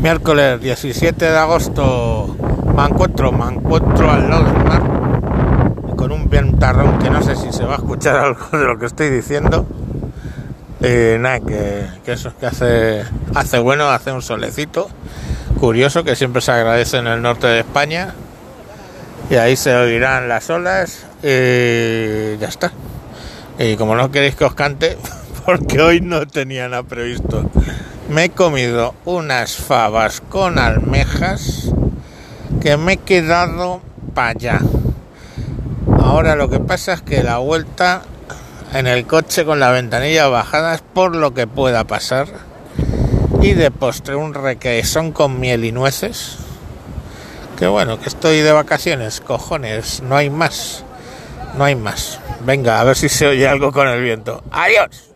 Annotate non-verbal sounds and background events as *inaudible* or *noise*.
Miércoles 17 de agosto me encuentro, me encuentro al lado del mar con un ventarrón que no sé si se va a escuchar *laughs* algo de lo que estoy diciendo. Eh, nada, que, que eso es que hace, hace bueno, hace un solecito curioso que siempre se agradece en el norte de España y ahí se oirán las olas y ya está. Y como no queréis que os cante, *laughs* porque hoy no tenía nada previsto, me he comido unas fabas con almejas que me he quedado para allá. Ahora lo que pasa es que la vuelta en el coche con la ventanilla bajada es por lo que pueda pasar. Y de postre un requesón con miel y nueces. Que bueno, que estoy de vacaciones, cojones, no hay más. No hay más. Venga, a ver si se oye algo con el viento. Adiós.